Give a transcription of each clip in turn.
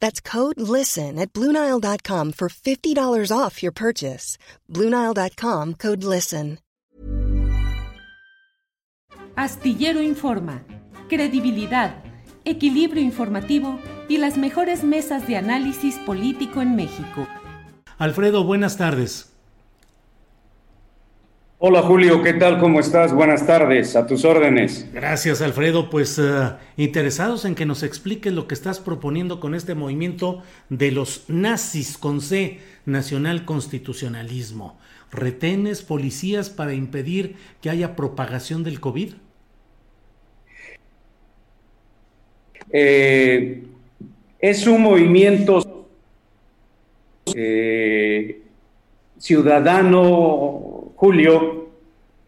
That's code LISTEN at Bluenile.com for $50 off your purchase. Bluenile.com code LISTEN. Astillero Informa, credibilidad, equilibrio informativo y las mejores mesas de análisis político en México. Alfredo, buenas tardes. Hola Julio, ¿qué tal? ¿Cómo estás? Buenas tardes, a tus órdenes. Gracias Alfredo, pues uh, interesados en que nos expliques lo que estás proponiendo con este movimiento de los nazis con C, Nacional Constitucionalismo. ¿Retenes policías para impedir que haya propagación del COVID? Eh, es un movimiento eh, ciudadano Julio,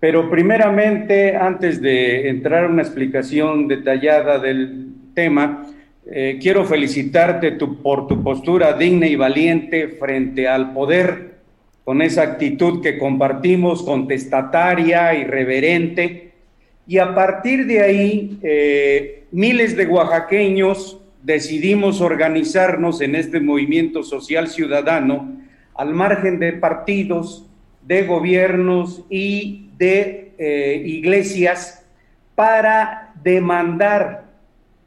pero primeramente, antes de entrar a una explicación detallada del tema, eh, quiero felicitarte por tu postura digna y valiente frente al poder, con esa actitud que compartimos, contestataria, irreverente. Y a partir de ahí, eh, miles de oaxaqueños decidimos organizarnos en este movimiento social ciudadano al margen de partidos, de gobiernos y de eh, iglesias para demandar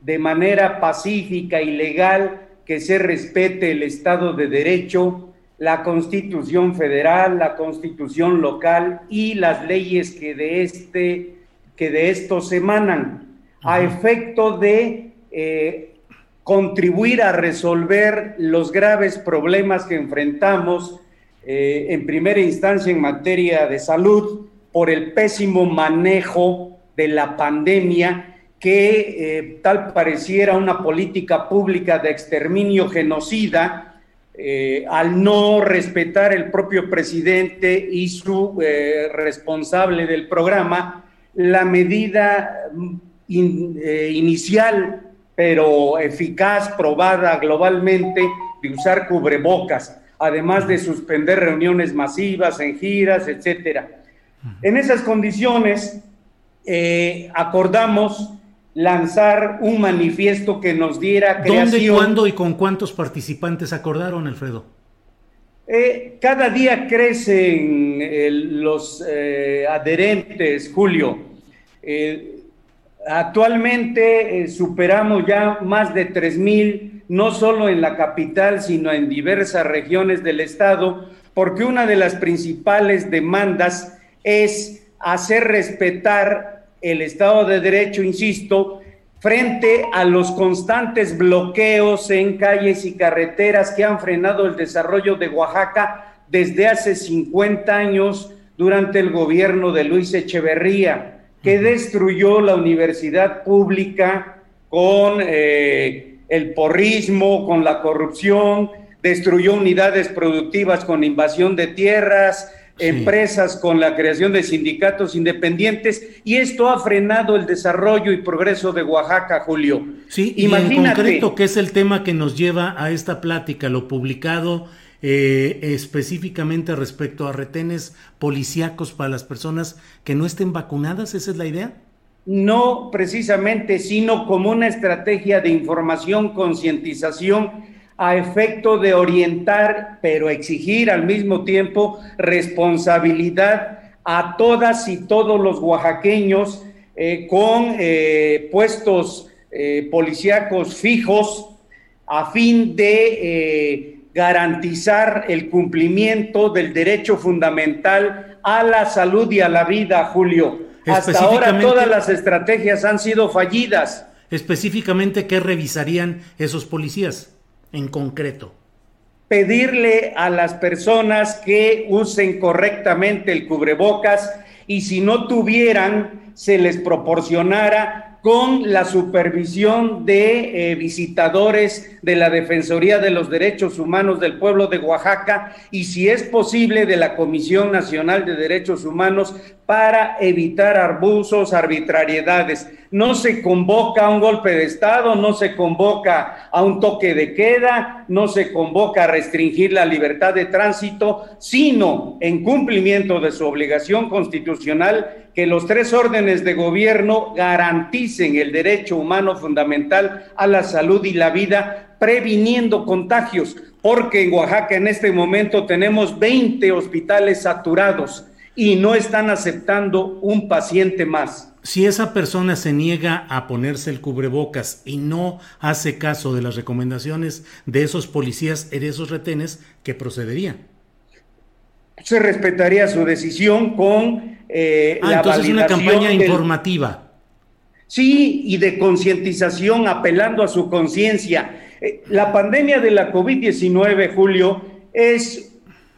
de manera pacífica y legal que se respete el Estado de Derecho, la Constitución federal, la Constitución local y las leyes que de este que de estos emanan, a efecto de eh, contribuir a resolver los graves problemas que enfrentamos eh, en primera instancia en materia de salud por el pésimo manejo de la pandemia que eh, tal pareciera una política pública de exterminio genocida eh, al no respetar el propio presidente y su responsable del programa la medida mm, inicial pero eficaz, probada globalmente, de usar cubrebocas además de suspender reuniones masivas en giras, etcétera. En esas condiciones, eh, acordamos lanzar un manifiesto que nos diera creación. ¿Dónde, cuándo y con cuántos participantes acordaron, Alfredo? Eh, cada día crecen eh, los adherentes, Julio. actualmente superamos ya más de 3 mil no solo en la capital, sino en diversas regiones del estado, porque una de las principales demandas es hacer respetar el Estado de Derecho, insisto, frente a los constantes bloqueos en calles y carreteras que han frenado el desarrollo de Oaxaca desde hace 50 años durante el gobierno de Luis Echeverría, que destruyó la universidad pública con... Eh, el porrismo, con la corrupción, destruyó unidades productivas con invasión de tierras, empresas con la creación de sindicatos independientes y esto ha frenado el desarrollo y progreso de Oaxaca, Julio. Sí, Imagínate, y en concreto, ¿qué es el tema que nos lleva a esta plática? Lo publicado eh, específicamente respecto a retenes policíacos para las personas que no estén vacunadas, ¿esa es la idea? No precisamente, sino como una estrategia de información, concientización a efecto de orientar, pero exigir al mismo tiempo responsabilidad a todas y todos los oaxaqueños eh, con eh, puestos eh, policíacos fijos a fin de garantizar el cumplimiento del derecho fundamental a la salud y a la vida, Julio. Hasta ahora todas las estrategias han sido fallidas. Específicamente, ¿qué revisarían esos policías en concreto? Pedirle a las personas que usen correctamente el cubrebocas y si no tuvieran, se les proporcionara con la supervisión de eh, visitadores de la Defensoría de los Derechos Humanos del pueblo de Oaxaca y, si es posible, de la Comisión Nacional de Derechos Humanos para evitar abusos, arbitrariedades. No se convoca a un golpe de Estado, no se convoca a un toque de queda, no se convoca a restringir la libertad de tránsito, sino en cumplimiento de su obligación constitucional que los tres órdenes de gobierno garanticen el derecho humano fundamental a la salud y la vida, previniendo contagios, porque en Oaxaca en este momento tenemos 20 hospitales saturados y no están aceptando un paciente más. Si esa persona se niega a ponerse el cubrebocas y no hace caso de las recomendaciones de esos policías en esos retenes, ¿qué procedería? Se respetaría su decisión con eh, ah, entonces una campaña informativa. Sí, y de concientización, apelando a su conciencia. Eh, la pandemia de la COVID-19, Julio, es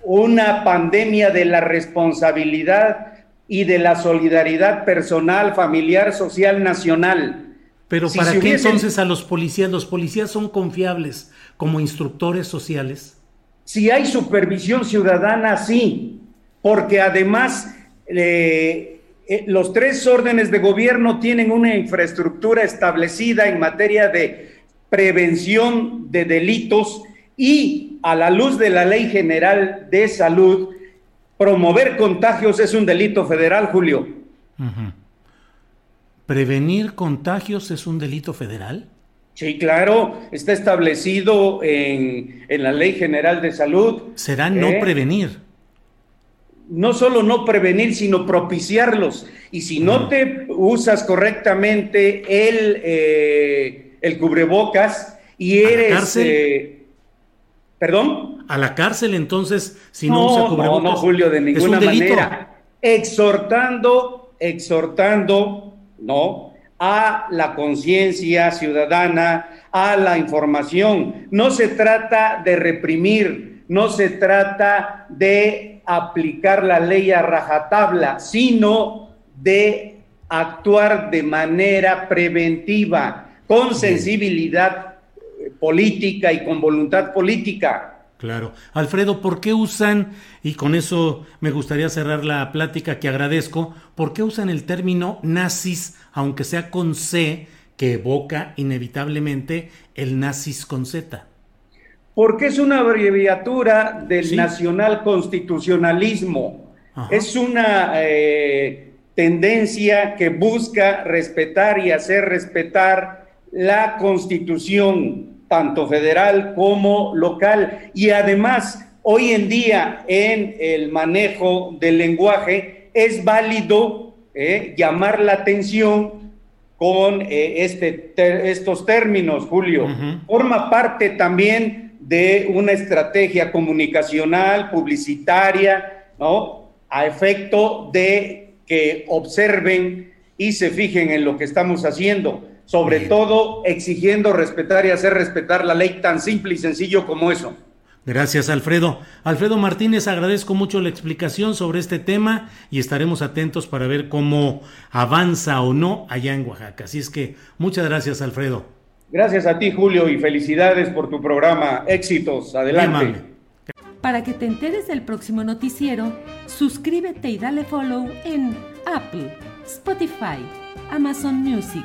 una pandemia de la responsabilidad y de la solidaridad personal, familiar, social, nacional. Pero ¿para qué entonces a los policías? ¿Los policías son confiables como instructores sociales? Si hay supervisión ciudadana, sí, porque además eh, los tres órdenes de gobierno tienen una infraestructura establecida en materia de prevención de delitos y a la luz de la Ley General de Salud, promover contagios es un delito federal, Julio. ¿Prevenir contagios es un delito federal? Sí, claro, está establecido en, la Ley General de Salud. Será no ¿Eh? prevenir no solo no prevenir, sino propiciarlos. Y si no te usas correctamente el, eh, el cubrebocas y eres... Eh, ¿Perdón? A la cárcel entonces, si no, usa cubrebocas. No, no, Julio, de ninguna manera. Exhortando, exhortando, ¿no? A la conciencia ciudadana, a la información. No se trata de reprimir, no se trata de aplicar la ley a rajatabla, sino de actuar de manera preventiva, con sensibilidad política y con voluntad política. Claro. Alfredo, ¿por qué usan, y con eso me gustaría cerrar la plática que agradezco, ¿por qué usan el término nazis, aunque sea con C, que evoca inevitablemente el nazis con Z? porque es una abreviatura del nacional constitucionalismo. Es una eh, tendencia que busca respetar y hacer respetar la constitución, tanto federal como local. Y además, hoy en día en el manejo del lenguaje es válido eh, llamar la atención con eh, este, estos términos, Julio. Forma parte también de una estrategia comunicacional, publicitaria, ¿no? A efecto de que observen y se fijen en lo que estamos haciendo, sobre todo exigiendo respetar y hacer respetar la ley tan simple y sencillo como eso. Gracias, Alfredo. Alfredo Martínez, agradezco mucho la explicación sobre este tema y estaremos atentos para ver cómo avanza o no allá en Oaxaca. Así es que muchas gracias, Alfredo. Gracias a ti, Julio, y felicidades por tu programa. Éxitos. Adelante. Para que te enteres del próximo noticiero, suscríbete y dale follow en Apple, Spotify, Amazon Music,